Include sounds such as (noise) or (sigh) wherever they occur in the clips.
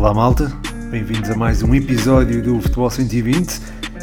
Olá malta, bem-vindos a mais um episódio do Futebol 120.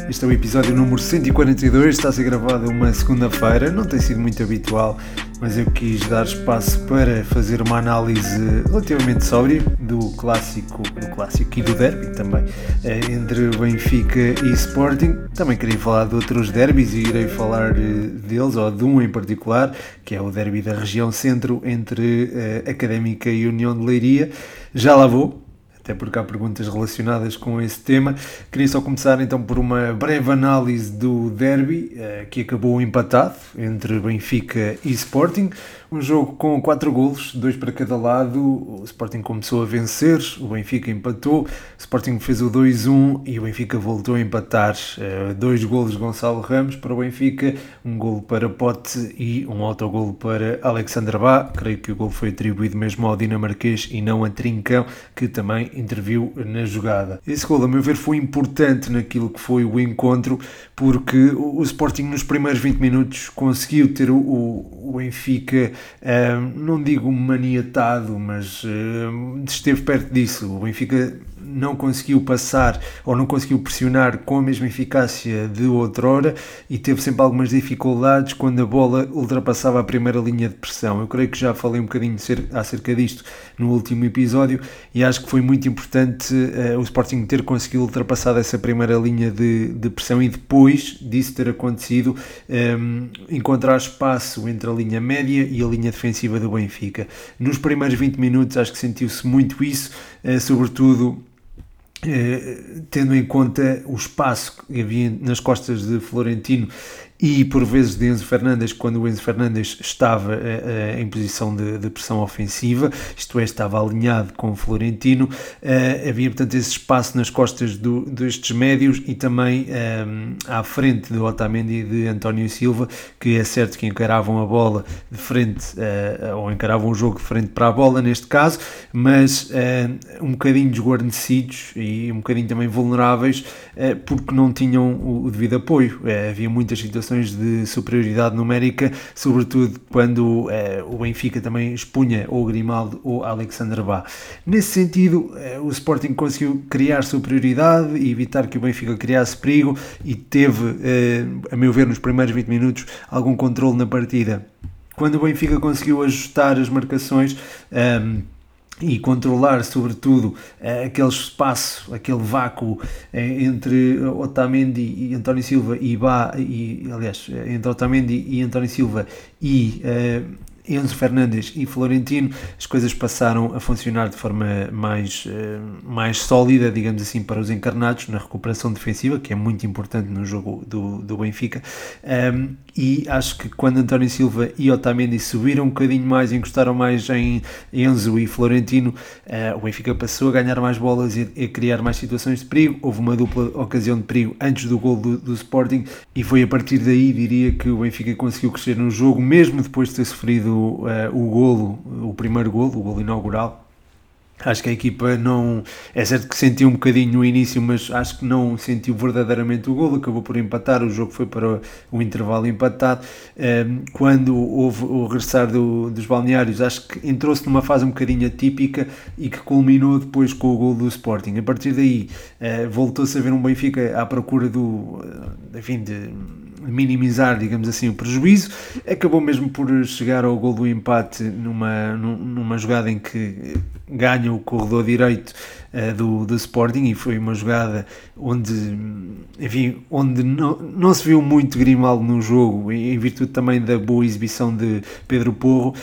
Este é o episódio número 142, está a ser gravado uma segunda-feira, não tem sido muito habitual, mas eu quis dar espaço para fazer uma análise relativamente sóbria do clássico, do clássico e do derby também, eh, entre Benfica e Sporting. Também queria falar de outros derbys e irei falar eh, deles, ou de um em particular, que é o derby da região centro entre eh, Académica e União de Leiria. Já lá vou, até porque há perguntas relacionadas com esse tema. Queria só começar então por uma breve análise do derby, eh, que acabou empatado entre Benfica e Sporting. Um jogo com 4 golos, dois para cada lado. O Sporting começou a vencer, o Benfica empatou, o Sporting fez o 2-1 e o Benfica voltou a empatar. Eh, dois golos de Gonçalo Ramos para o Benfica, um golo para Pote e um autogolo para Alexander Bá. Creio que o golo foi atribuído mesmo ao dinamarquês e não a Trincão, que também interviu na jogada. Esse gol, a meu ver, foi importante naquilo que foi o encontro, porque o Sporting nos primeiros 20 minutos conseguiu ter o, o, Benfica, não digo maniatado, mas esteve perto disso. O Benfica não conseguiu passar ou não conseguiu pressionar com a mesma eficácia de outrora e teve sempre algumas dificuldades quando a bola ultrapassava a primeira linha de pressão. Eu creio que já falei um bocadinho acerca disto no último episódio e acho que foi muito importante uh, o Sporting ter conseguido ultrapassar essa primeira linha de, de pressão e depois disso ter acontecido um, ehm, encontrar espaço entre a linha média e a linha defensiva do Benfica. Nos primeiros 20 minutos acho que sentiu-se muito isso, uh, sobretudo eh, tendo em conta o espaço que havia nas costas de Florentino e por vezes de Enzo Fernandes, quando o Enzo Fernandes estava uh, uh, em posição de, de, pressão ofensiva, isto é, estava alinhado com o Florentino, uh, havia portanto esse espaço nas costas do, destes médios e também um, à frente do Otamendi e de António Silva, que é certo que encaravam a bola de frente, ou encaravam o jogo de frente para a bola neste caso, mas um bocadinho desguarnecidos e um bocadinho também vulneráveis porque não tinham o, o devido apoio. havia muitas situações situações de superioridade numérica, sobretudo quando eh, o Benfica também expunha ou Grimaldo ou Alexander Bá. Nesse sentido, eh, o Sporting conseguiu criar superioridade e evitar que o Benfica criasse perigo e teve, eh, a meu ver, nos primeiros 20 minutos, algum controle na partida. Quando o Benfica conseguiu ajustar as marcações, um, e controlar, sobretudo, eh, aquele espaço, aquele vácuo eh, entre Otamendi e António Silva e Bá, e, aliás, eh, entre Otamendi e António Silva e Enzo Fernandes e Florentino, as coisas passaram a funcionar de forma mais, eh, mais sólida, digamos assim, para os encarnados na recuperação defensiva, que é muito importante no jogo do, do Benfica. Um, e acho que quando António Silva e Otamendi subiram um bocadinho mais, encostaram mais em Enzo e Florentino, uh, o Benfica passou a ganhar mais bolas e a criar mais situações de perigo. Houve uma dupla ocasião de perigo antes do gol do, do Sporting e foi a partir daí, diria, que o Benfica conseguiu crescer no jogo, mesmo depois de ter sofrido uh, o golo, o primeiro golo, o golo inaugural, Acho que a equipa não. É certo que sentiu um bocadinho no início, mas acho que não sentiu verdadeiramente o golo. Acabou por empatar. O jogo foi para o intervalo empatado. Ehm, quando houve o regressar do, dos balneários, acho que entrou-se numa fase um bocadinho atípica e que culminou depois com o gol do Sporting. A partir daí, eh, voltou-se a ver um Benfica à procura do. Eh, enfim, de minimizar, digamos assim, o prejuízo. Acabou mesmo por chegar ao gol do empate numa, numa jogada em que ganha o corredor direito uh, do, do Sporting e foi uma jogada onde, enfim, onde não, não se viu muito Grimaldo no jogo, em virtude também da boa exibição de Pedro Porro.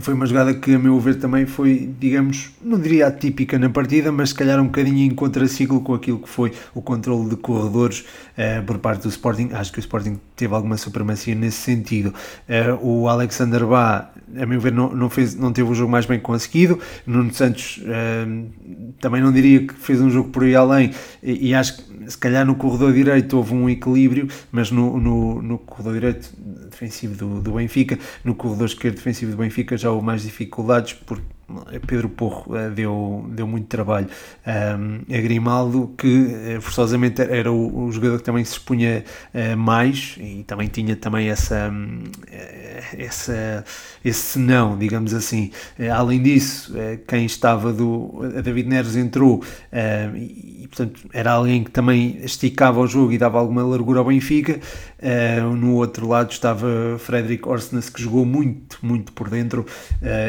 Foi uma jogada que, a meu ver, também foi, digamos, não diria atípica na partida, mas se calhar um bocadinho em contraciclo com aquilo que foi o controle de corredores uh, por parte do Sporting. Acho que o Sporting teve alguma supremacia nesse sentido. Uh, o Alexander Bá, a meu ver, não, não, fez, não teve o jogo mais bem conseguido. Nuno Santos uh, também não diria que fez um jogo por aí além, e, e, acho que se calhar no corredor direito houve um equilíbrio, mas no, no, no corredor direito defensivo do, do Benfica, no corredor esquerdo defensivo do Benfica já houve mais dificuldades, porque Pedro Porro uh, deu, deu muito trabalho a Grimaldo, que forçosamente era o, o, jogador que também se expunha mais e também tinha também essa, um, essa, esse não, digamos assim. além disso, quem estava do. David Neres entrou e, portanto, era alguém que também esticava o jogo e dava alguma largura ao Benfica. no outro lado estava Frederic Orsnes, que jogou muito, muito por dentro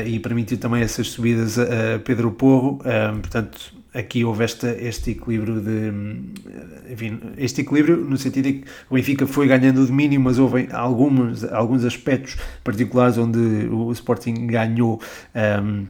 e permitiu também essas subidas a, Pedro Porro. Portanto, aqui houve este equilíbrio de enfim, este equilíbrio no sentido de que o Benfica foi ganhando o domínio, mas houve alguns, alguns aspectos particulares onde o Sporting ganhou um,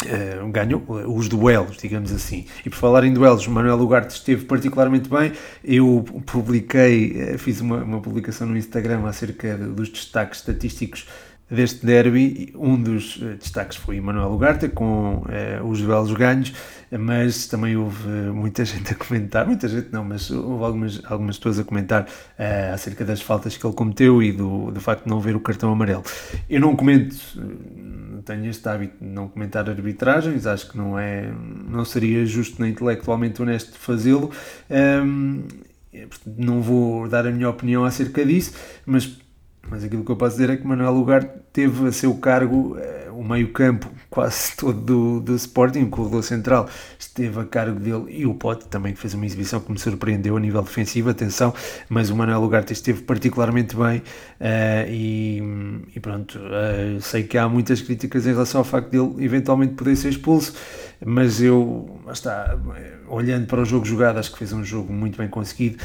Uh, ganhou os duelos, digamos assim. E por falar em duelos, Manuel Ugarte esteve particularmente bem. Eu publiquei, uh, fiz uma, uma, publicação no Instagram acerca dos destaques estatísticos deste derby. Um dos uh, destaques foi Manuel Ugarte, com os duelos ganhos, mas também houve muita (laughs) gente a comentar, muita gente não, mas houve algumas, algumas pessoas a comentar acerca das faltas que ele cometeu e do, do facto de não ver o cartão amarelo. Eu não comento tenho este hábito de não comentar arbitragens, acho que não é, não seria justo nem intelectualmente honesto fazê-lo. Um, não vou dar a minha opinião acerca disso, mas, mas aquilo que eu posso dizer é que Manuel Lugar teve a seu cargo uh, o meio-campo quase (laughs) todo do, do Sporting, o corredor central esteve a cargo dele e o Pote também que fez uma exibição que me surpreendeu a nível defensivo, atenção, mas o Manuel Ugarte esteve particularmente bem uh, e, e, pronto, uh, sei que há muitas críticas em relação ao facto dele eventualmente poder ser expulso, mas eu, está, olhando para o jogo jogado, acho que fez um jogo muito bem conseguido,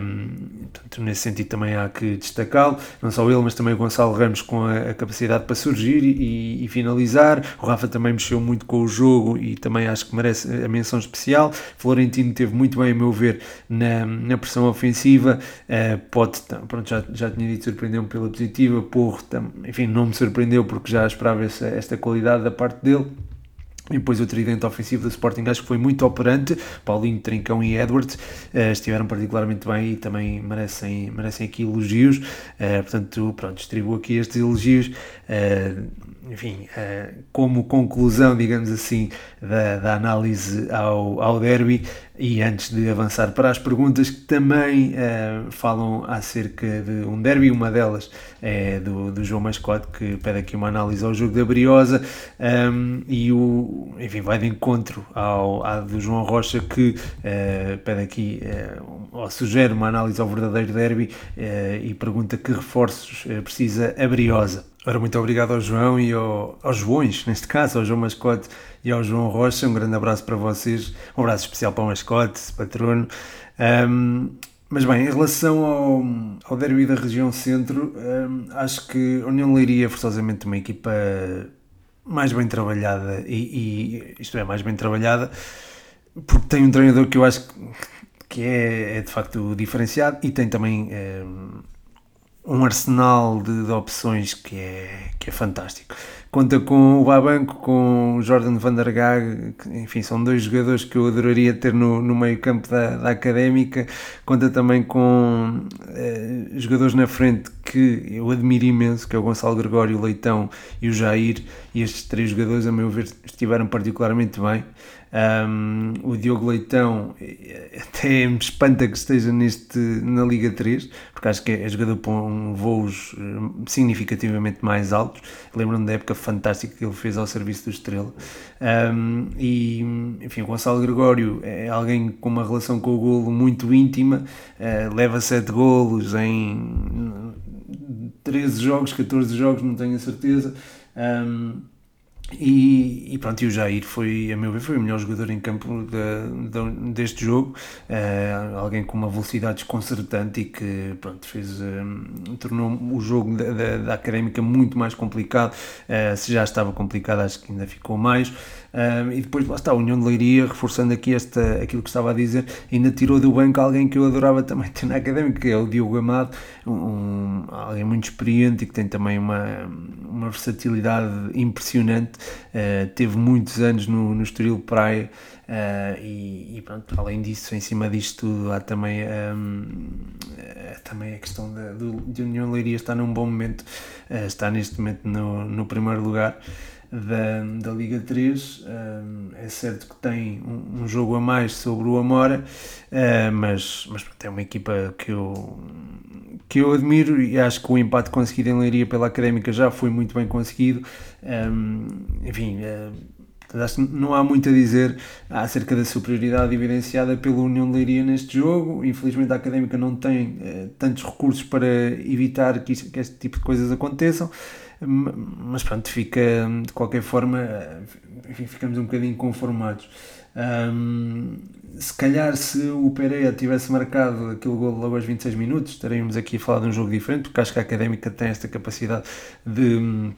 um, portanto, nesse sentido também há que destacá-lo, não só ele, mas também o Gonçalo Ramos com a, a capacidade para surgir e, e, finalizar, o Rafa também mexeu muito com o jogo e também acho que merece a menção especial, Florentino teve muito bem, a meu ver, na, na pressão ofensiva, uh, pode, pronto, já, já tinha dito, surpreendeu-me pela positiva, Porro, enfim, não me surpreendeu porque já esperava essa, esta qualidade da parte dele, e depois o tridente ofensivo do Sporting acho que foi muito operante. Paulinho, Trincão e Edwards uh, estiveram particularmente bem e também merecem, merecem aqui elogios. Uh, portanto, pronto, distribuo aqui estes elogios. Uh, enfim, como conclusão, digamos assim, da, da análise ao, ao derby, e antes de avançar para as perguntas que também uh, falam acerca de um derby, uma delas é do, do João Mascote, que pede aqui uma análise ao jogo da Briosa, um, ehm, e o, enfim, vai de encontro ao, ao do João Rocha, que uh, pede aqui, uh, ou sugere uma análise ao verdadeiro derby e pergunta que reforços precisa a Briosa. Ora, muito obrigado ao João e ao, aos Joões, neste caso, ao João Mascote e ao João Rocha. Um grande abraço para vocês, um abraço especial para o Mascote, patrono. Um, mas bem, em relação ao, ao derby da região centro, um, acho que a União Leiria é forçosamente uma equipa mais bem trabalhada, e, e, isto é, mais bem trabalhada, porque tem um treinador que eu acho que é, é de facto diferenciado e tem também um, um arsenal de, de, opções que é, que é fantástico. Conta com o Babanco, com o Jordan van der Gaag, que, enfim, são dois jogadores que eu adoraria ter no, no meio campo da, da Académica. Conta também com eh, jogadores na frente que eu admiro imenso, que é o Gonçalo Gregório, o Leitão e o Jair, e estes três jogadores, a meu ver, estiveram particularmente bem. Um, o Diogo Leitão eh, até me espanta que esteja neste, na Liga 3, porque acho que é jogador com voos eh, significativamente mais altos. Lembro-me da época fantástica que ele fez ao serviço do Estrela. Um, e, enfim, o Gonçalo Gregório é alguém com uma relação com o golo muito íntima, uh, leva 7 golos em 13 jogos, 14 jogos, não tenho a certeza. Um, e, e, pronto, e o Jair foi, a meu ver, foi o melhor jogador em campo de, de, deste jogo, uh, alguém com uma velocidade desconcertante e que pronto, fez, uh, tornou o jogo da, da, da, Académica muito mais complicado, uh, se já estava complicado acho que ainda ficou mais, um, e depois lá está a União de Leiria, reforçando aqui esta, aquilo que estava a dizer, ainda tirou do banco alguém que eu adorava também (laughs) ter na académica, que é o Diogo Amado, um, alguém muito experiente e que tem também uma, uma versatilidade impressionante. Uh, teve muitos anos no, no Estoril Praia. Uh, e, e, pronto, além disso, em cima disto tudo, há também, um, também a questão de, de União Leiria estar num bom momento, uh, está neste momento no, no primeiro lugar. Da, da Liga 3. é certo que tem um, um, jogo a mais sobre o Amora, mas, mas é uma equipa que eu, que eu admiro e acho que o empate conseguido em Leiria pela Académica já foi muito bem conseguido. enfim Acho que não há muito a dizer acerca da superioridade evidenciada pela União de Leiria neste jogo. Infelizmente a Académica não tem eh, tantos recursos para evitar que, isto, que, este tipo de coisas aconteçam, mas pronto, fica de qualquer forma, eh, enfim, ficamos um bocadinho conformados. Um, se calhar se o Pereira tivesse marcado aquele gol logo aos 26 minutos, estaríamos aqui a falar de um jogo diferente, porque acho que a Académica tem esta capacidade de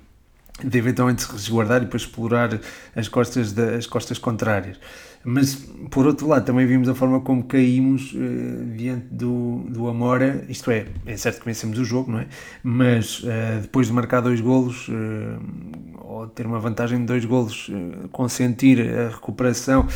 de eventualmente se resguardar e depois explorar as costas, da, as costas contrárias. Mas, por outro lado, também vimos a forma como caímos uh, diante do, do Amora, isto é, é certo que vencemos o jogo, não é? Mas uh, depois de marcar dois golos, uh, ou ter uma vantagem de dois golos, consentir a recuperação,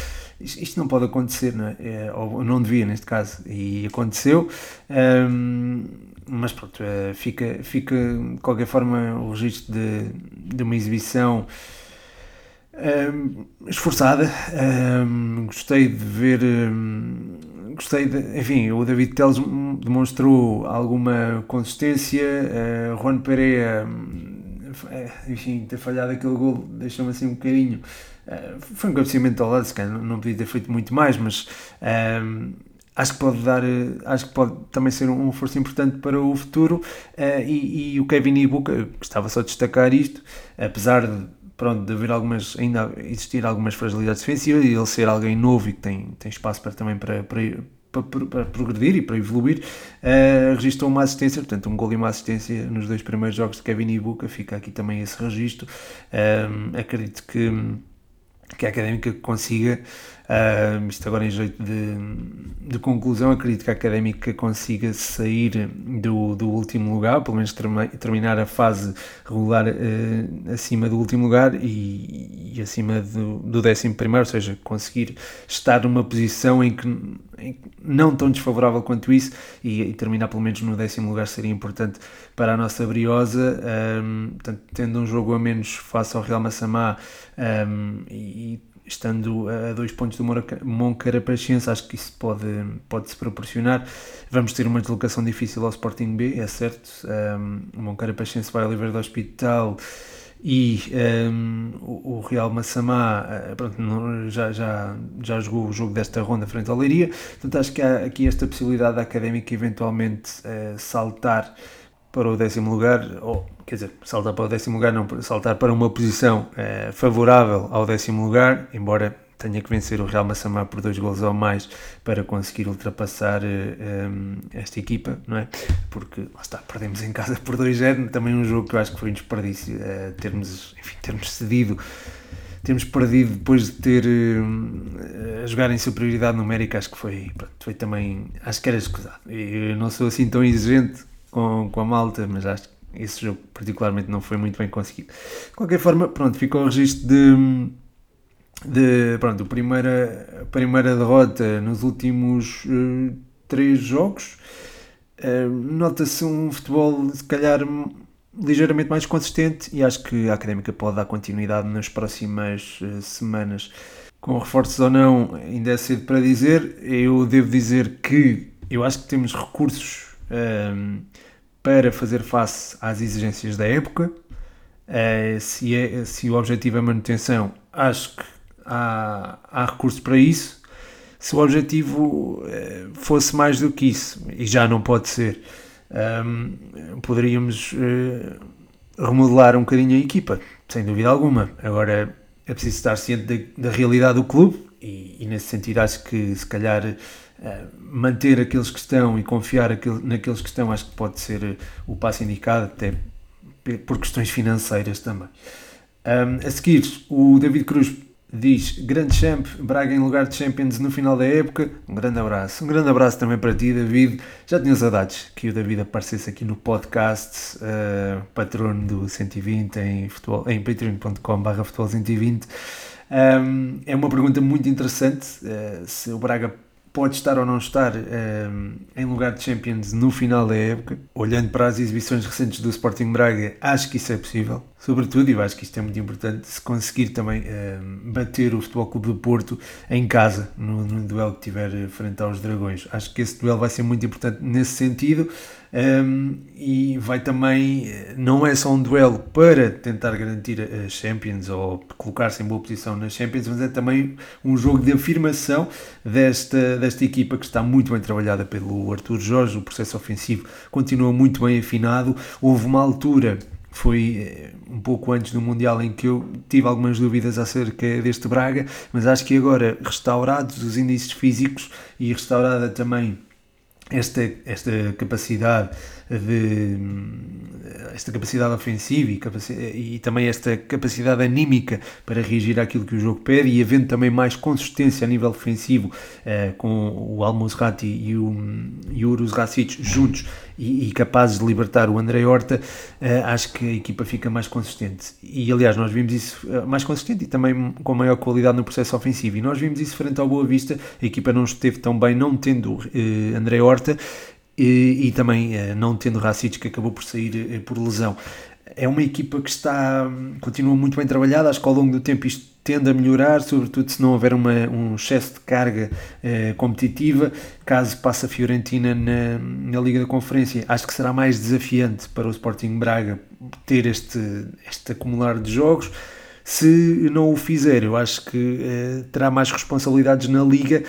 isto, não pode acontecer, não é? Ou não devia, neste caso, e aconteceu. Um, mas pronto, eh, fica, fica de qualquer forma o registro de, de uma exibição ehm, esforçada. Ehm, gostei de ver. Ehm, gostei de. Enfim, o David Teles demonstrou alguma consistência. Uh, Juan Pereira, enfim, ter falhado aquele gol deixou-me assim um bocadinho. Uh, foi um cabeceamento ao lado, se calhar não, não podia ter feito muito mais, mas acho que pode dar, eh, acho que pode também ser um reforço importante para o futuro. Uh, e, e, o Kevin Ibuka, gostava só de destacar isto, apesar de, pronto, de haver algumas, ainda existir algumas fragilidades defensivas e ele ser alguém novo e que tem, tem espaço para, também para, para, para, para progredir e para evoluir, uh, registrou uma assistência, portanto um gol e uma assistência nos dois primeiros jogos de Kevin Ibuka, fica aqui também esse registro, uh, acredito que que a Académica consiga, uh, isto agora em jeito de, de, conclusão, acredito que a Académica consiga sair do, do último lugar, pelo menos terminar a fase regular uh, acima do último lugar e, e acima do, do décimo primeiro, ou seja, conseguir estar numa posição em que, em não tão desfavorável quanto isso e, e, terminar pelo menos no décimo lugar seria importante para a nossa Briosa, um, portanto, tendo um jogo a menos face ao Real Massamá um, e estando a dois pontos do Moncarapachense, acho que isso pode, pode se proporcionar. Vamos ter uma deslocação difícil ao Sporting B, é certo. Um, o Moncarapachense vai ao Livre do Hospital e um, o, Real Massamá eh, pronto, já, já, já jogou o jogo desta ronda frente ao Leiria. Portanto, acho que há aqui esta possibilidade da Académica eventualmente uh, saltar para o décimo lugar, ou quer dizer, saltar para o décimo lugar, não, saltar para uma posição eh, favorável ao décimo lugar, embora tenha que vencer o Real Massamá por dois gols ou mais para conseguir ultrapassar eh, esta equipa, não é? Porque, lá está, perdemos em casa por 2-0, também um jogo que eu acho que foi um desperdício, eh, termos, enfim, termos cedido termos perdido depois de ter uh, a jogar em superioridade numérica, acho que foi, pronto, foi também, acho que era escusado. Eu não sou assim tão exigente com, com a malta, mas acho que esse jogo particularmente não foi muito bem conseguido. De qualquer forma, pronto, ficou o registro de, de pronto, a primeira, primeira derrota nos últimos uh, três jogos. Uh, Nota-se um futebol, se calhar, ligeiramente mais consistente e acho que a Académica pode dar continuidade nas próximas uh, semanas. Com reforços ou não, ainda é cedo para dizer. Eu devo dizer que eu acho que temos recursos para fazer face às exigências da época. Uh, se, é, se o objetivo é manutenção, acho que há, há recursos para isso. Se o objetivo uh, fosse mais do que isso, e já não pode ser, um, poderíamos uh, remodelar um bocadinho a equipa, sem dúvida alguma. Agora é preciso estar ciente da, da realidade do clube e, e, nesse sentido acho que se calhar manter aqueles que estão e confiar naqueles que estão, acho que pode ser eh, o passo indicado, até por questões financeiras também. Um, a seguir, o David Cruz diz: Grande champ, Braga em lugar de Champions no final da época. Um grande abraço. Um grande abraço também para ti, David. Já tinha saudades que o David aparecesse aqui no podcast, uh, patrono do 120 em, futebol, em patreon.com/barra futebol 120. Um, é uma pergunta muito interessante. Uh, se o Braga pode estar ou não estar um, ehm, em lugar de Champions no final da época. Olhando para as exibições recentes do Sporting Braga, acho que isso é possível. sobretudo, e acho que isto é muito importante, se conseguir também uh, bater o Futebol Clube do Porto em casa, no, no, duelo que tiver frente aos Dragões. Acho que esse duelo vai ser muito importante nesse sentido. Um, e vai também, não é só um duelo para tentar garantir as Champions ou colocar-se em boa posição nas Champions, mas é também um jogo de afirmação desta, desta equipa que está muito bem trabalhada pelo Arthur Jorge. O processo ofensivo continua muito bem afinado. Houve uma altura foi eh, um pouco antes do Mundial em que eu tive algumas dúvidas acerca deste Braga, mas acho que agora restaurados os índices físicos e restaurada também esta, esta capacidade de esta capacidade ofensiva e, e, também esta capacidade anímica para reagir àquilo que o jogo pede e havendo também mais consistência a nível defensivo eh, com o Almozrati e o, e o Urus Racic juntos e, e, capazes de libertar o André Horta, eh, acho que a equipa fica mais consistente. E aliás, nós vimos isso eh, mais consistente e também com maior qualidade no processo ofensivo. E nós vimos isso frente ao Boa Vista, a equipa não esteve tão bem, não tendo André Horta e, e também eh, não tendo Racic que acabou por sair eh, por lesão. É uma equipa que está, continua muito bem trabalhada, acho que ao longo do tempo isto tende a melhorar, sobretudo se não houver uma, um excesso de carga eh, competitiva. Caso passe a Fiorentina na, na, Liga da Conferência, acho que será mais desafiante para o Sporting Braga ter este, este acumular de jogos. Se não o fizer, eu acho que eh, terá mais responsabilidades na Liga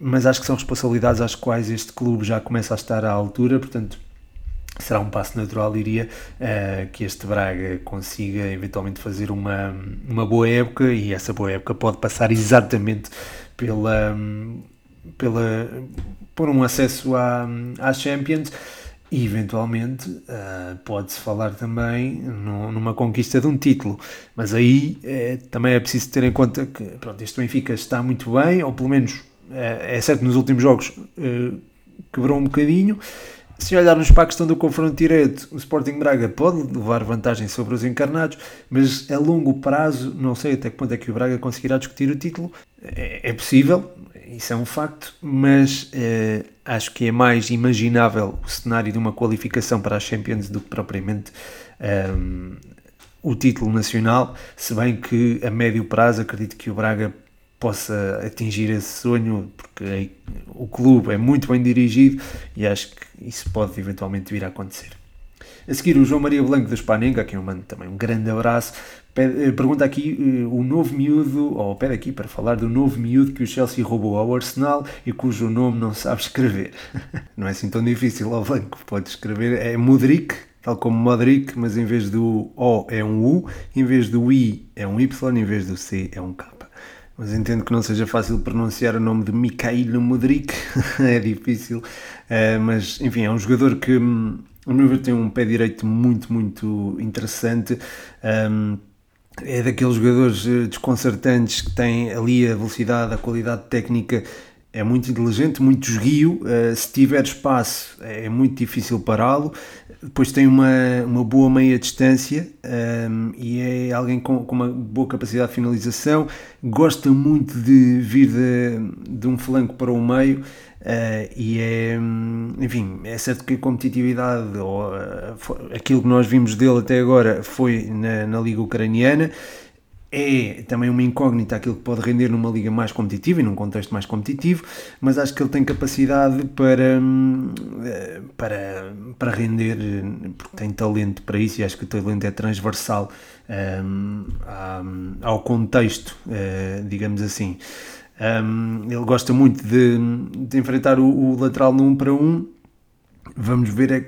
mas acho que são responsabilidades às quais este clube já começa a estar à altura, portanto será um passo natural, diria, uh, que este Braga consiga eventualmente fazer uma, uma boa época e essa boa época pode passar exatamente pela, pela, por um acesso à, à Champions. E eventualmente uh, pode-se falar também no, numa conquista de um título, mas aí é, também é preciso ter em conta que pronto, este Benfica está muito bem, ou pelo menos é, é certo nos últimos jogos uh, quebrou um bocadinho. Se olharmos para a questão do confronto direto, o Sporting Braga pode levar vantagem sobre os encarnados, mas a longo prazo, não sei até que ponto é que o Braga conseguirá discutir o título. É, é possível, isso é um facto, mas uh, acho que é mais imaginável o cenário de uma qualificação para a Champions do que propriamente ehm, o título nacional, se bem que a médio prazo acredito que o Braga possa atingir esse sonho, porque o clube é muito bem dirigido e acho que isso pode eventualmente vir a acontecer. A seguir, o João Maria Blanco da Spanenga, a quem eu mando também um grande abraço, pede, eh, pergunta aqui uh, o novo miúdo, ou pede aqui para falar do novo miúdo que o Chelsea roubou ao Arsenal e cujo nome não sabe escrever. (laughs) não é assim tão difícil, ao Blanco pode escrever, é Mudrik, tal como Modric, mas em vez do O é um U, em vez do I é um Y, em vez do C é um K mas entendo que não seja fácil pronunciar o nome de Mikhail Mudrik, (laughs) é difícil, uh, mas enfim, é um jogador que, hum, a meu ver, tem um pé direito muito, muito interessante. Um, é daqueles jogadores eh, desconcertantes que têm ali a velocidade, a qualidade técnica é muito inteligente, muito esguio. Uh, se tiver espaço, é muito difícil pará-lo. Depois tem uma, uma boa meia distância um, e é alguém com, com, uma boa capacidade de finalização. Gosta muito de vir de, de um flanco para o meio. Uh, e é, enfim, é certo que a competitividade ou uh, aquilo que nós vimos dele até agora foi na, na Liga Ucraniana é também uma incógnita aquilo que pode render numa liga mais competitiva e num contexto mais competitivo, mas acho que ele tem capacidade para, hum, para, para render, porque tem talento para isso e acho que o talento é transversal um, ao contexto, uh, digamos assim. Um, ele gosta muito de, de enfrentar o, o lateral no 1 um para 1. Um, vamos ver é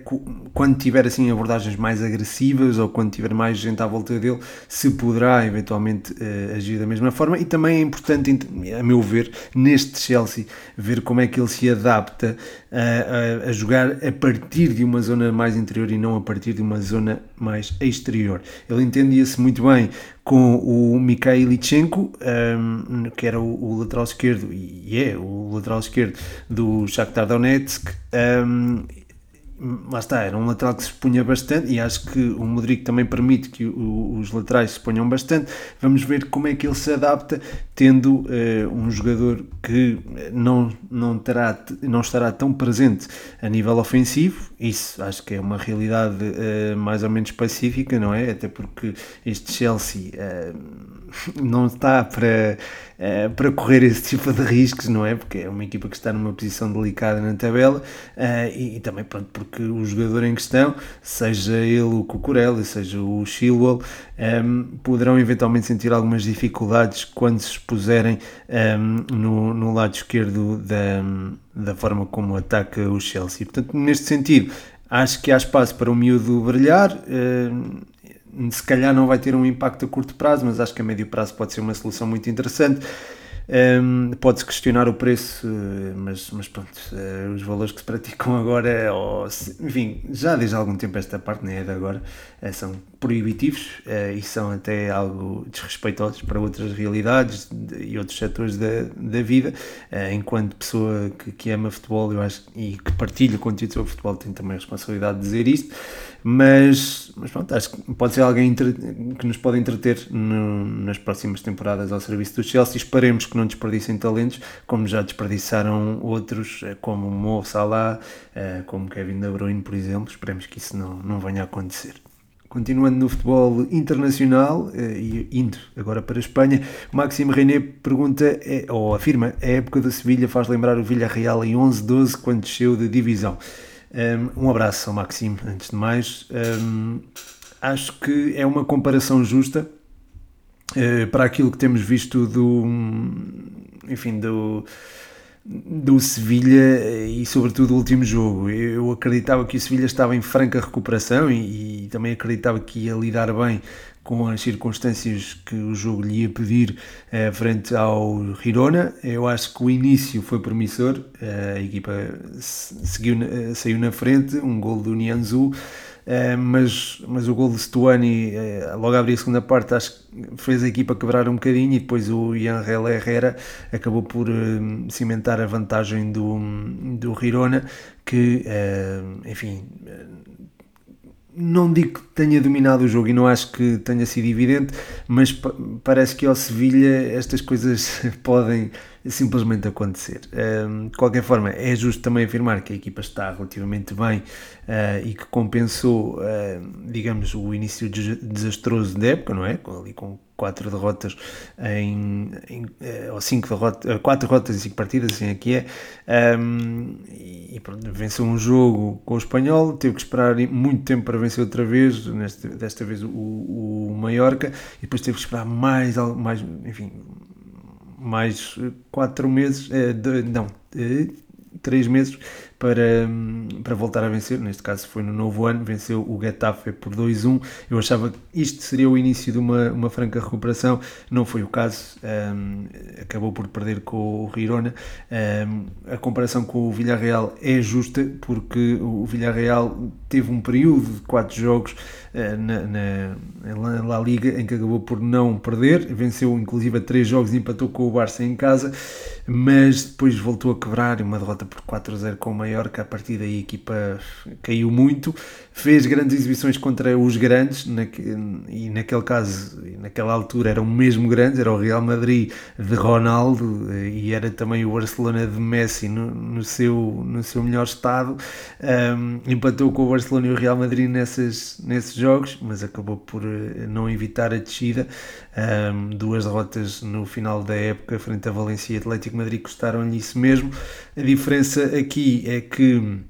quando tiver assim abordagens mais agressivas ou quando tiver mais gente à volta dele se poderá eventualmente uh, agir da mesma forma. E também é importante a meu ver neste Chelsea ver como é que ele se adapta a, a, a jogar a partir de uma zona mais interior e não a partir de uma zona mais exterior. Ele entendia-se muito bem com o Mikhail Lichenko, um, que era o, o, lateral esquerdo, e é o lateral esquerdo do Shakhtar Donetsk, um, lá está, era um lateral que se expunha bastante e acho que o Modric também permite que o, os laterais se ponham bastante. Vamos ver como é que ele se adapta, tendo uh, um jogador que não, não, terá, não estará tão presente a nível ofensivo. Isso acho que é uma realidade uh, mais ou menos pacífica, não é? Até porque este Chelsea uh, (laughs) não está para uh, para correr esse tipo de riscos, não é? Porque é uma equipa que está numa posição delicada na tabela uh, e, e, também pronto, porque o jogador em questão, seja ele o Cucurella, seja o Chilwell, um, ehm, poderão eventualmente sentir algumas dificuldades quando se expuserem um, ehm, no, no lado esquerdo da, da forma como ataca o Chelsea. Portanto, neste sentido, acho que há espaço para o miúdo brilhar. Se calhar não vai ter um impacto a curto prazo, mas acho que a médio prazo pode ser uma solução muito interessante. Um, Pode-se questionar o preço, eh, mas, mas pronto, uh, os valores que se praticam (laughs) agora, ou, enfim, já desde há algum tempo esta parte, nem é de agora, uh, são proibitivos e são até algo desrespeitosos para outras realidades e outros setores da, da vida. enquanto pessoa que, que ama futebol eu acho, e que partilha conteúdo sobre futebol, tem também a responsabilidade de dizer isto mas, mas pronto, acho que pode ser alguém que nos pode entreter no, nas próximas temporadas ao serviço do Chelsea. Esperemos que não desperdicem talentos, como já desperdiçaram outros, eh, como Mo Salah, eh, como Kevin De Bruyne, por exemplo. Esperemos que isso não, não venha a acontecer. Continuando no futebol internacional eh, e indo agora para a Espanha, Maxime René pergunta, ou afirma, a época da Sevilha faz lembrar o Villarreal em 11-12 quando desceu de divisão. Um abraço ao Maxime, antes de mais. Um, acho que é uma comparação justa uh, para aquilo que temos visto do. Enfim, do do Sevilha e sobretudo o último jogo. Eu acreditava que o Sevilha estava em franca recuperação e, e, também acreditava que ia lidar bem com as circunstâncias que o jogo lhe ia pedir eh, frente ao Girona. Eu acho que o início foi promissor, eh, a equipa seguiu, eh, saiu na frente, um gol do Nianzou, mas, mas o gol de Stuani, logo a abrir a segunda parte, acho que fez a equipa quebrar um bocadinho e depois o Yanrel Herrera acabou por cimentar a vantagem do, do Girona, que, enfim não digo que tenha dominado o jogo e não acho que tenha sido evidente, mas parece que ao Sevilha estas coisas (laughs) podem simplesmente acontecer. de qualquer forma, é justo também afirmar que a equipa está relativamente bem uh, e que compensou, uh, digamos, o início desastroso da época, não é? Ali com quatro derrotas em, em eh, ou cinco derrotas, quatro derrotas em cinco partidas, assim aqui é, um, e pronto, venceu um jogo com o espanhol, teve que esperar muito tempo para vencer outra vez, nesta, desta vez o, o Mallorca, e depois teve que esperar mais, mais enfim, mais quatro meses, eh, não, três meses para, para voltar a vencer. Neste caso foi no novo ano, venceu o Getafe por 2-1. Eu achava que isto seria o início de uma, uma franca recuperação, não foi o caso. Um, acabou por perder com o Girona. Um, a comparação com o Villarreal é justa, porque o Villarreal teve um período de quatro jogos uh, na, na, Liga em que acabou por não perder, venceu inclusive a três jogos e empatou com o Barça em casa, mas depois voltou a quebrar uma derrota por 4-0 com o Mallorca, a partir daí a equipa caiu muito, fez grandes exibições contra os grandes, e naquele caso, naquela altura eram mesmo grandes, era o Real Madrid de Ronaldo e era também o Barcelona de Messi no, no seu, no seu melhor estado, um, empatou com o Barcelona e o Real Madrid nessas, nesses jogos, mas acabou por eh, não evitar a descida, um, duas derrotas no final da época frente a Valência e Atlético Madrid custaram-lhe isso mesmo, a diferença aqui é que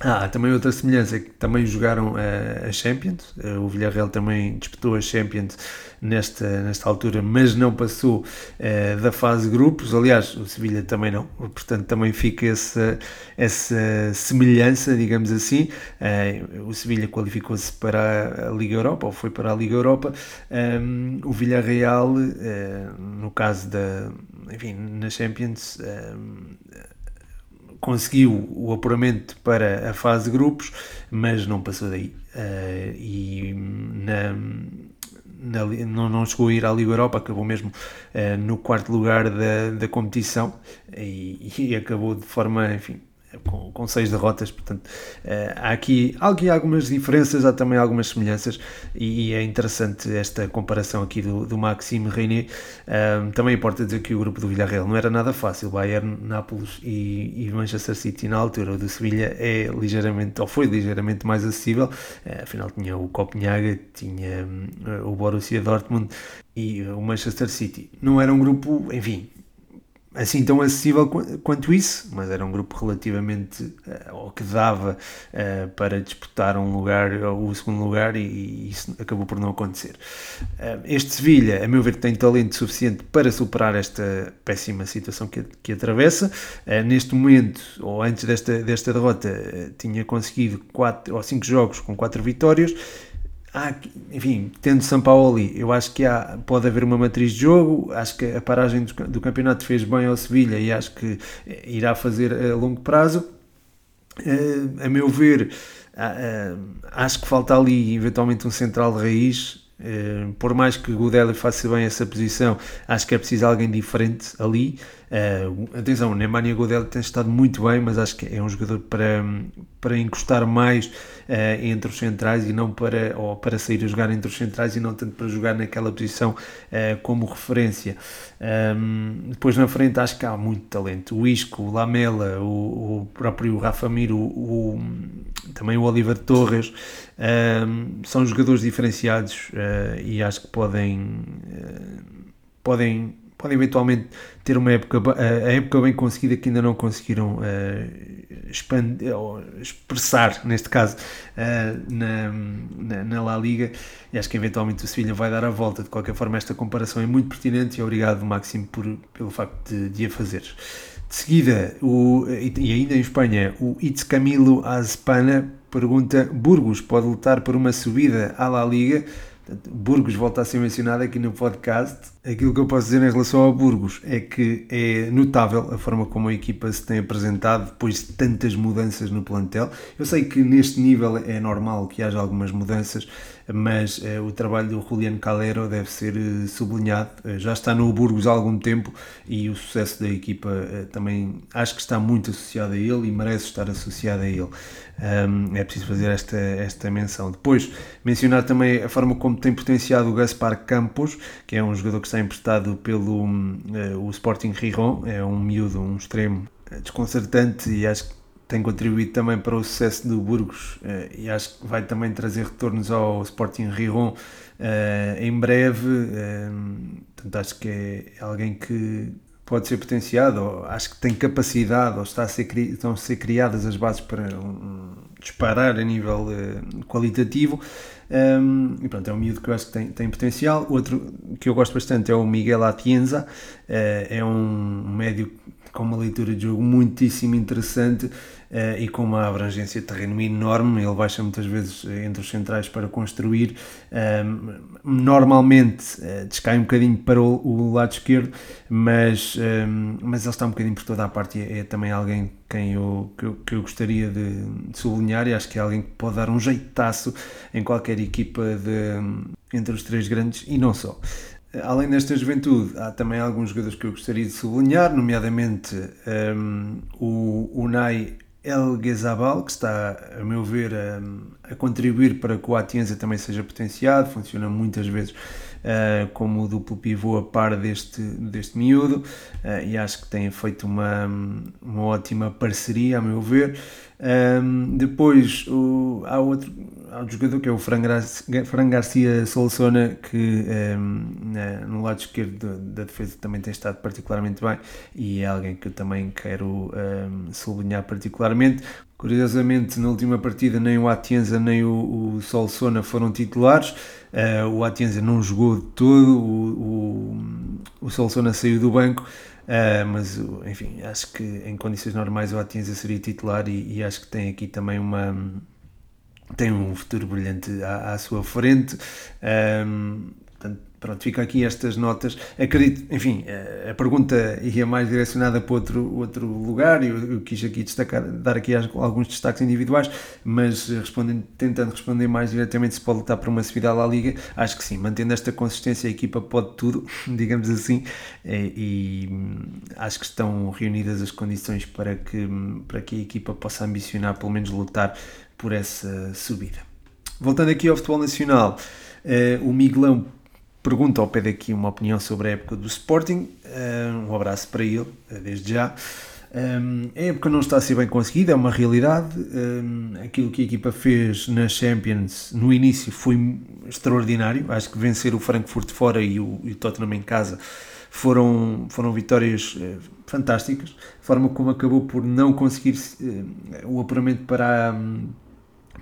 ah, também outra semelhança é que também jogaram a, a Champions, o Villarreal também disputou a Champions nesta, nesta altura, mas não passou uh, da fase grupos, aliás, o Sevilha também não, portanto também fica essa, essa semelhança, digamos assim, o Sevilha qualificou-se para a Liga Europa, ou foi para a Liga Europa, um, o Villarreal, no caso da, enfim, na Champions, conseguiu o apuramento para a fase de grupos, mas não passou daí. Uh, e na, na, não, não chegou a ir à Liga Europa, acabou mesmo uh, no quarto lugar da, da competição e, e, acabou de forma, enfim, com, com seis derrotas, portanto há aqui, há algumas diferenças, há também algumas semelhanças e, é interessante esta comparação aqui do, do Maxime René. também importa dizer que o grupo do Villarreal não era nada fácil, Bayern, Nápoles e, e Manchester City na altura do Sevilha é ligeiramente, ou foi ligeiramente mais acessível, afinal tinha o Copenhaga, tinha o Borussia Dortmund e o Manchester City. Não era um grupo, enfim, assim tão acessível quanto isso, mas era um grupo relativamente uh, ou que dava uh, para disputar um lugar, o segundo lugar, e, e, isso acabou por não acontecer. Uh, este Sevilha, a meu ver, tem talento suficiente para superar esta péssima situação que, que atravessa. neste momento, ou antes desta, desta derrota, tinha conseguido quatro ou cinco jogos com quatro vitórias há, enfim, tendo São Paulo ali, eu acho que há, pode haver uma matriz de jogo, acho que a paragem do, do campeonato fez bem ao Sevilha e acho que eh, irá fazer a longo prazo. Uh, a meu ver, uh, acho que falta ali eventualmente um central de raiz, Uh, por mais que Godelli faça bem essa posição, acho que é preciso alguém diferente ali. Uh, atenção, o Nemanja Godelli tem estado muito bem, mas acho que é um jogador para, para encostar mais uh, entre os centrais e não para, ou para sair a jogar entre os centrais e não tanto para jogar naquela posição como referência. Um, depois na frente acho que há muito talento. O Isco, o Lamela, o, o próprio Rafa Mir, o, o, também o Oliver Torres, um, são jogadores diferenciados uh, e acho que podem, uh, podem, podem eventualmente ter uma época, a época bem conseguida que ainda não conseguiram uh, expandir, expressar, neste caso, na, na, na, La Liga e acho que eventualmente o Sevilha vai dar a volta. De qualquer forma, esta comparação é muito pertinente e obrigado, Máximo, por, pelo facto de, de a fazer. De seguida, o, e ainda em Espanha, o Itz Camilo Azpana pergunta: Burgos pode lutar por uma subida à La Liga? Burgos volta a ser mencionado aqui no podcast Aquilo que eu posso dizer em relação ao Burgos é que é notável a forma como a equipa se tem apresentado depois de tantas mudanças no plantel. Eu sei que neste nível é normal que haja algumas mudanças, mas eh, o trabalho do Juliano Calero deve ser eh, sublinhado. Eh, já está no Burgos há algum tempo e o sucesso da equipa também acho que está muito associado a ele e merece estar associado a ele. Um, é preciso fazer esta, esta menção. Depois, mencionar também a forma como tem potenciado o Gaspar Campos, que é um jogador que está emprestado pelo uh, o Sporting Riron, é um miúdo, um extremo desconcertante e acho que tem contribuído também para o sucesso do Burgos uh, e acho que vai também trazer retornos ao Sporting Riron uh, em breve. portanto, acho que é alguém que pode ser potenciado, acho que tem capacidade, ou está a ser, estão a ser criadas as bases para um, disparar a nível qualitativo. Um, e pronto, é um miúdo que eu acho que tem, tem potencial. Outro que eu gosto bastante é o Miguel Atienza, uh, é um médio com uma leitura de jogo muitíssimo interessante uh, e com uma abrangência de terreno enorme. Ele baixa muitas vezes entre os centrais para construir. Uh, normalmente uh, descai um bocadinho para o, o lado esquerdo, mas, mas ele está um bocadinho por toda a parte e é, é também alguém quem eu, que, eu, que eu gostaria de, de, sublinhar e acho que é alguém que pode dar um jeitaço em qualquer equipa de, entre os três grandes e não só. Além desta juventude, há também alguns jogadores que eu gostaria de sublinhar, nomeadamente um, o Unai El Ghezabal, que está, a meu ver, a, a, contribuir para que o Atienza também seja potenciado, funciona muitas vezes uh, como duplo pivô a par deste, deste miúdo, uh, e acho que tem feito uma, uma ótima parceria, a meu ver. Um, depois o, há outro há jogador que é o Fran, Garcia, Fran Garcia Solsona que um, na, no lado esquerdo da defesa também tem estado particularmente bem e é alguém que eu também quero um, sublinhar particularmente Curiosamente, na última partida, nem o Atienza nem o, o Solsona foram titulares. Uh, o Atienza não jogou de todo, o, o, o Solsona saiu do banco. Uh, mas enfim, acho que em condições normais o Atienza seria titular e, e, acho que tem aqui também uma tem um futuro brilhante à, à sua frente. Um, Portanto, pronto, fica aqui estas notas. Acredito, enfim, a pergunta ia mais direcionada para outro, outro lugar eu, eu, quis aqui destacar, dar aqui alguns destaques individuais, mas respondendo, tentando responder mais diretamente se pode lutar para uma subida à Liga, acho que sim, mantendo esta consistência a equipa pode tudo, (laughs) digamos assim, e, e acho que estão reunidas as condições para que, para que a equipa possa ambicionar pelo menos lutar por essa subida. Voltando aqui ao futebol nacional, uh, o Miguelão pergunta ao pé daqui uma opinião sobre a época do Sporting. Uh, um abraço para ele, uh, desde já. Um, a época não está a ser bem conseguida, é uma realidade. Aquilo que a equipa fez na Champions no início foi extraordinário. Acho que vencer o Frankfurt fora e o, e o Tottenham em casa foram, foram vitórias fantásticas. A forma como acabou por não conseguir o apuramento para a,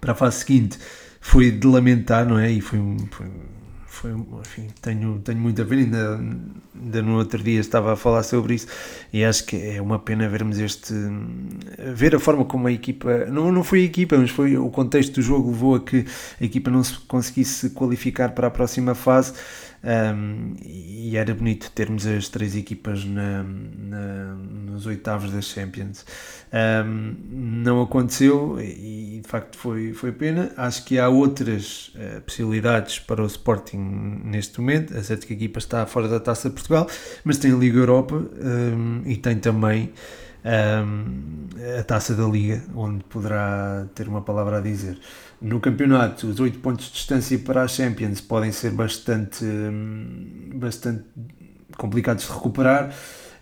para a fase seguinte foi de lamentar, não é? E foi, foi foi, enfim, tenho, tenho muita pena, ainda, ainda no outro dia estava a falar sobre isso e acho que é uma pena vermos este, ver a forma como a equipa, não, não foi a equipa, mas foi o contexto do jogo levou a que a equipa não se conseguisse qualificar para a próxima fase um, e era bonito termos as três equipas na, na, nos oitavos das Champions. Um, não aconteceu e de facto foi, foi pena. Acho que há outras uh, possibilidades para o Sporting neste momento. A certa que a equipa está fora da taça de Portugal, mas tem a Liga Europa um, e tem também a taça da Liga, onde poderá ter uma palavra a dizer. No campeonato, os 8 pontos de distância para a Champions podem ser bastante, bastante complicados de recuperar,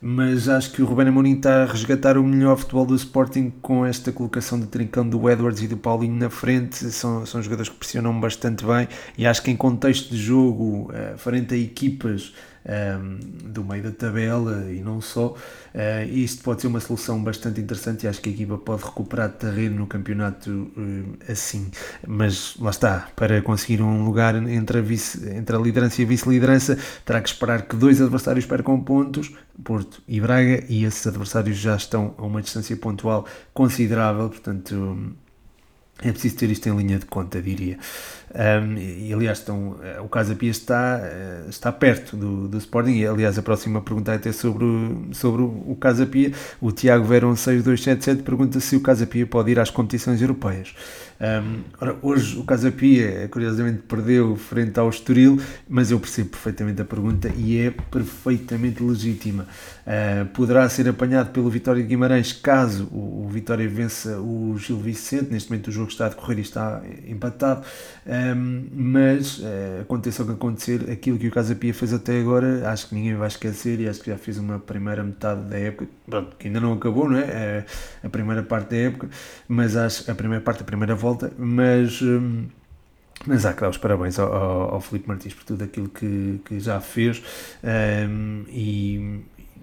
mas acho que o Ruben Amorim está a resgatar o melhor futebol do Sporting com esta colocação de trincão do Edwards e do Paulinho na frente. São, são jogadores que pressionam bastante bem e acho que em contexto de jogo, uh, frente a equipas um, do meio da tabela e não só. Uh, isto pode ser uma solução bastante interessante e acho que a equipa pode recuperar terreno no campeonato uh, assim. Mas lá está, para conseguir um lugar entre a, vice, entre a liderança e a vice-liderança, terá que esperar que dois adversários percam pontos, Porto e Braga, e esses adversários já estão a uma distância pontual considerável, portanto. É preciso ter isto em linha de conta, diria. Um, e, aliás, estão, o Casa Pia está, eh, está perto do, do Sporting. E, aliás, a próxima pergunta é até sobre, sobre o Casa Pia. O Tiago Verão 6277 pergunta se o Casa Pia pode ir às competições europeias. Um, ora, hoje o Casa Pia, curiosamente, perdeu frente ao Estoril, mas eu percebo perfeitamente a pergunta e é perfeitamente legítima. Uh, poderá ser apanhado pelo Vitória de Guimarães caso o, o Vitória vença o Gil Vicente. Neste momento o jogo está a decorrer e está empatado. Um, mas uh, aconteça o que acontecer, aquilo que o Casa Pia fez até agora, acho que ninguém vai esquecer e acho que já fez uma primeira metade da época, pronto, que ainda não acabou, não é? é a primeira parte da época, mas acho a primeira parte, a primeira volta, mas. Um, mas há que dar os parabéns ao, ao, ao Filipe Martins por tudo aquilo que, que já fez um, e,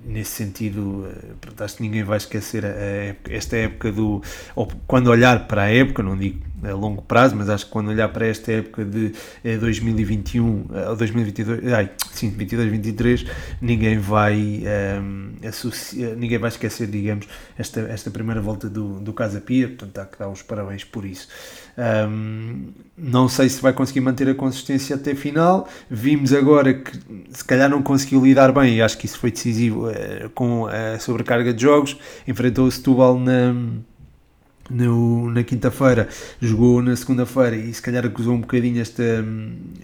nesse sentido, eh, acho que ninguém vai esquecer a, a esta época do. Ou quando olhar para a época, não digo a longo prazo, mas acho que quando olhar para esta época de 2021 eh, ou 2022, ai, sim, 22, 23, ninguém vai um, ehm, ninguém vai esquecer, digamos, esta, esta primeira volta do, do Casa Pia, portanto há que dar os parabéns por isso. Um, não sei se vai conseguir manter a consistência até final. Vimos agora que se calhar não conseguiu lidar bem, e acho que isso foi decisivo uh, com a sobrecarga de jogos. Enfrentou o Setúbal na no, na quinta-feira, jogou na segunda-feira e se calhar acusou um bocadinho esta,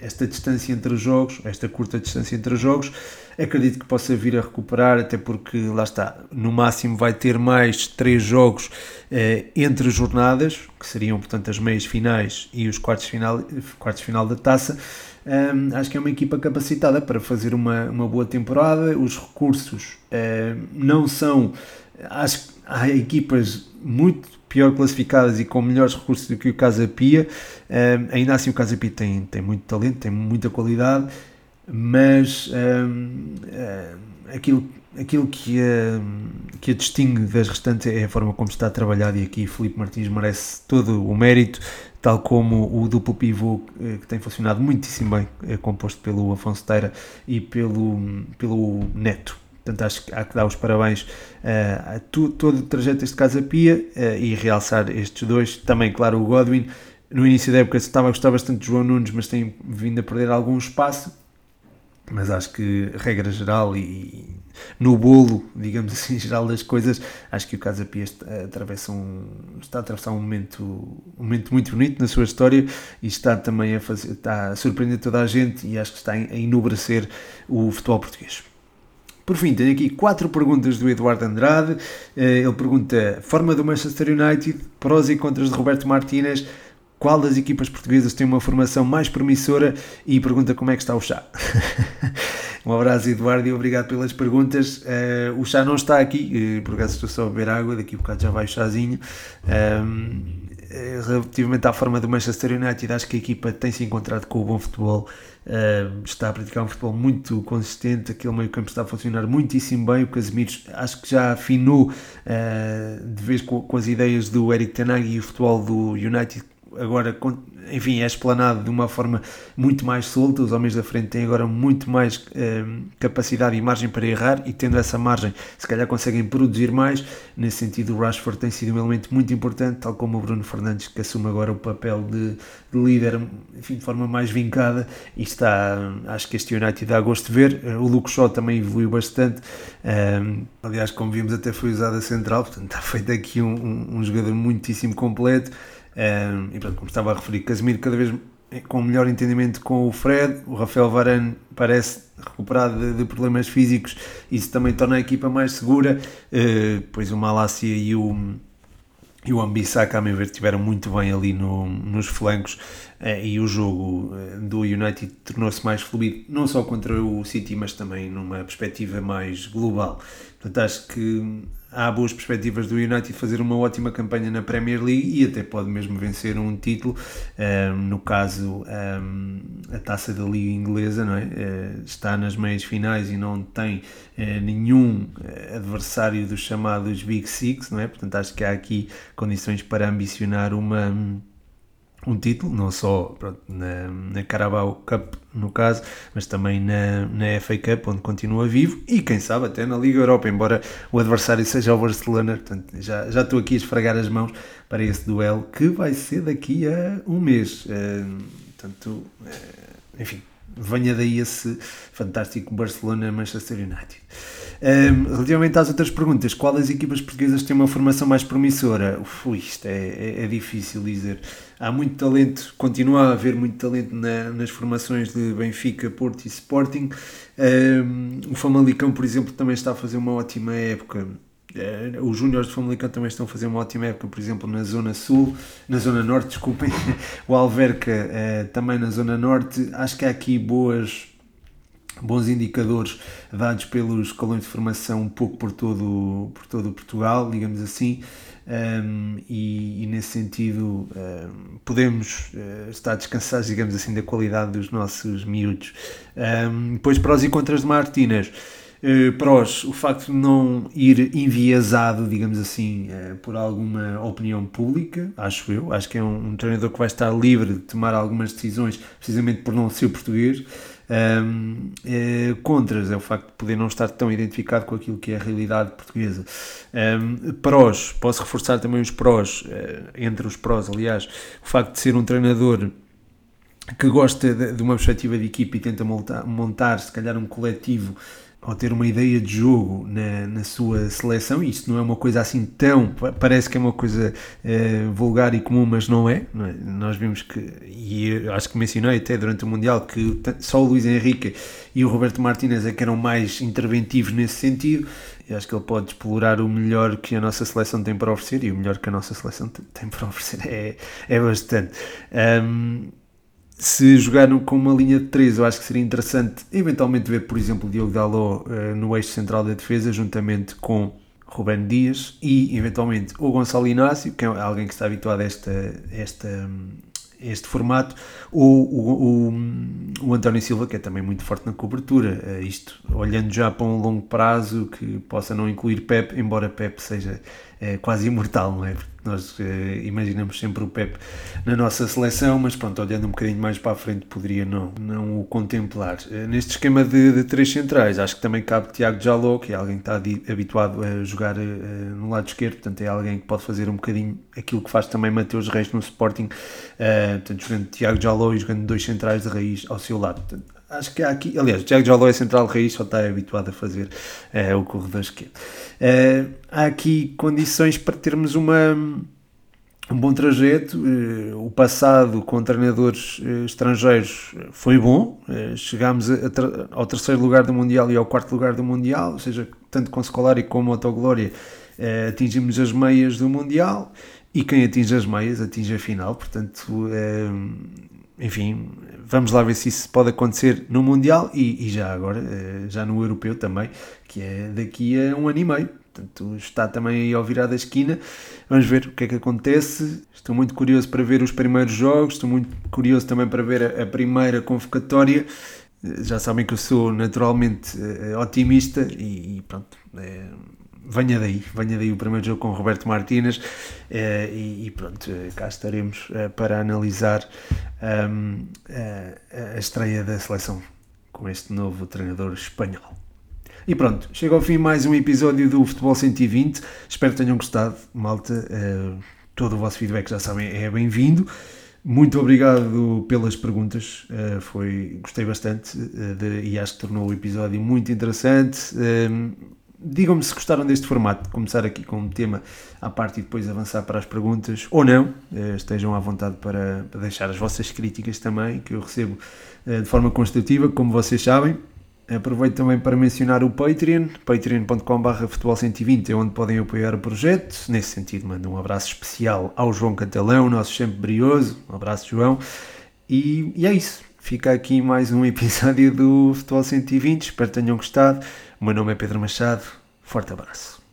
esta distância entre os jogos, esta curta distância entre os jogos. Acredito que possa vir a recuperar, até porque lá está, no máximo vai ter mais três jogos eh, entre jornadas, que seriam portanto as meias finais e os quartos final, quartos final da taça. Um, acho que é uma equipa capacitada para fazer uma, uma boa temporada. Os recursos não são. Acho que há equipas muito pior classificadas e com melhores recursos do que o Casa Pia. Um, ainda assim, o Casa Pia tem, tem muito talento, tem muita qualidade, mas um, aquilo, aquilo que, a, que a distingue das restantes é a forma como está trabalhado. E aqui Felipe Martins merece todo o mérito, tal como o duplo pivô eh, que tem funcionado muitíssimo bem, é composto pelo Afonso Teira e pelo, pelo Neto. Portanto, acho que há que dar os parabéns uh, a tu, todo o trajeto deste Casa Pia uh, e realçar estes dois. Também, claro, o Godwin. No início da época estava a gostar bastante de João Nunes, mas tem vindo a perder algum espaço. Mas acho que, regra geral e no bolo, digamos (laughs) assim, geral das coisas, acho que o Casa Pia está, atravessa um, está a atravessar um momento, um momento muito bonito na sua história e está também a, fazer, está a surpreender toda a gente e acho que está a enobrecer o futebol português. Por fim, tenho aqui quatro perguntas do Eduardo Andrade. Eh, ele pergunta: forma do Manchester United, prós e contras de Roberto Martínez, qual das equipas portuguesas tem uma formação mais promissora e pergunta como é que está o chá. (laughs) um abraço, Eduardo, e obrigado pelas perguntas. Uh, o chá não está aqui, uh, por acaso estou só a beber água, daqui a bocado já vai o chazinho. Um, eh, relativamente à forma do Manchester United, acho que a equipa tem se encontrado com o bom futebol, uh, está a praticar um futebol muito consistente, aquele meio campo está a funcionar muitíssimo bem, o Casemiro acho que já afinou de vez com, com, as ideias do Eric Tenag e o futebol do United agora, enfim, é explanado de uma forma muito mais solta. Os homens da frente têm agora muito mais eh, capacidade e margem para errar, e tendo essa margem, se calhar conseguem produzir mais. Nesse sentido, o Rashford tem sido um elemento muito importante, tal como o Bruno Fernandes, que assume agora o papel de, de líder, enfim, de forma mais vincada. E está, acho que este United dá gosto de ver. O Luke Shaw também evoluiu bastante. Um, aliás, como vimos, até foi usado a central, portanto, está feito aqui um, um jogador muitíssimo completo. Um, e pronto, como estava a referir, Casemiro cada vez com melhor entendimento com o Fred, o Rafael Varane parece recuperado de, de problemas físicos, isso também torna a equipa mais segura, uh, pois o Malásia e o, e o Ambissaka, a meu ver, estiveram muito bem ali no, nos flancos e o jogo uh, do United tornou-se mais fluido, não só contra o City, mas também numa perspectiva mais global. Portanto, acho que há boas perspectivas do United fazer uma ótima campanha na Premier League e até pode mesmo vencer um título, um, no caso um, a taça da Liga Inglesa, não é? Uh, está nas meias finais e não tem uh, nenhum eh, adversário dos chamados Big Six, não é? Portanto, acho que há aqui condições para ambicionar uma um título, não só pronto, na, na Carabao Cup, no caso, mas também na, na FA Cup, onde continua vivo, e quem sabe até na Liga Europa, embora o adversário seja o Barcelona. Portanto, já, já estou aqui a esfregar as mãos para esse duelo que vai ser daqui a um mês. Uh, portanto, uh, enfim, venha daí esse fantástico Barcelona-Manchester United. Um, relativamente às outras perguntas, qual das equipas portuguesas tem uma formação mais promissora? Uf, isto é, é, é, difícil dizer. Há muito talento, continua a haver muito talento na, nas formações de Benfica, Porto e Sporting. Um, o Famalicão, por exemplo, também está a fazer uma ótima época. Uh, os Júniores de Famalicão também estão a fazer uma ótima época, por exemplo, na Zona Sul, na Zona Norte, desculpem. (laughs) o Alverca uh, também na Zona Norte. Acho que há aqui boas bons indicadores dados pelos colões de formação um pouco por todo, por todo Portugal, digamos assim, um, e, e, nesse sentido um, podemos uh, estar descansados, digamos assim, da qualidade dos nossos miúdos. Um, depois, prós e contras de Martínez. Uh, prós, o facto de não ir enviesado, digamos assim, uh, por alguma opinião pública, acho eu. Acho que é um, um treinador que vai estar livre de tomar algumas decisões, precisamente por não ser português. Um, é, contras é o facto de poder não estar tão identificado com aquilo que é a realidade portuguesa. Um, prós, posso reforçar também os prós, uh, entre os prós, aliás, o facto de ser um treinador que gosta de, de uma perspectiva de equipe e tenta montar, montar se calhar, um coletivo ou ter uma ideia de jogo na, na sua seleção, e isto não é uma coisa assim tão. parece que é uma coisa uh, vulgar e comum, mas não é. não é. Nós vimos que, e acho que mencionei até durante o Mundial, que só o Luís Henrique e o Roberto Martínez é que eram mais interventivos nesse sentido. E acho que ele pode explorar o melhor que a nossa seleção tem para oferecer, e o melhor que a nossa seleção tem para oferecer é, é bastante. Um, se jogar com uma linha de 3, eu acho que seria interessante eventualmente ver, por exemplo, Diogo Dalot uh, no eixo central da defesa, juntamente com Ruben Dias e eventualmente o Gonçalo Inácio, que é alguém que está habituado a esta, esta, este formato, ou o, o, o, António Silva, que é também muito forte na cobertura. Uh, isto olhando já para um longo prazo que possa não incluir Pep, embora Pep seja uh, quase imortal, não é? Nós uh, imaginamos sempre o Pep na nossa seleção, mas pronto, olhando um bocadinho mais para a frente, poderia não, não o contemplar. Uh, neste esquema de, de, três centrais, acho que também cabe Tiago Jaló, que é alguém que está habituado a jogar uh, no lado esquerdo, portanto, é alguém que pode fazer um bocadinho aquilo que faz também Mateus Reis no Sporting, portanto, jogando Tiago Jaló e jogando dois centrais de raiz ao seu lado. Portanto, acho que há aqui. Aliás, o Jack Joló é central raiz, só está habituado a fazer uh, o corredor esquerdo. Uh, há aqui condições para termos uma, um bom trajeto. Uh, o passado com treinadores estrangeiros foi bom. chegámos a, a, ao terceiro lugar do Mundial e ao quarto lugar do Mundial, ou seja, tanto com Scolari como Autoglória atingimos as meias do Mundial e quem atinge as meias atinge a final, portanto, enfim, vamos lá ver se isso pode acontecer no Mundial e, e, já agora, é, já no Europeu também, que é daqui a um ano e meio. Portanto, está também aí ao virar da esquina. Vamos ver o que é que acontece. Estou muito curioso para ver os primeiros jogos, estou muito curioso também para ver a, a primeira convocatória. Já sabem que eu sou naturalmente uh, otimista e, e pronto. É, venha daí, venha daí o primeiro jogo com o Roberto Martínez eh, e, e, pronto, eh, cá estaremos eh, para analisar um, a, a estreia da seleção com este novo treinador espanhol. E pronto, chega ao fim mais um episódio do Futebol 120. Espero que tenham gostado, malta. Uh, todo o vosso feedback, já sabem, é bem-vindo. Muito obrigado pelas perguntas, uh, foi, gostei bastante uh, de, e acho que tornou o episódio muito interessante. Digam-me se gostaram deste formato, começar aqui com um tema à parte e depois avançar para as perguntas, ou não. Eh, estejam à vontade para, para deixar as vossas críticas também, que eu recebo eh, de forma construtiva, como vocês sabem. Aproveito também para mencionar o Patreon, patreon.com.br futebol120, é onde podem apoiar o projeto. Nesse sentido, mando um abraço especial ao João Catalão, nosso sempre brioso. Um abraço, João. E, e é isso. Fica aqui mais um episódio do Futebol 120. Espero que tenham gostado. O meu nome é Pedro Machado. Forte abraço.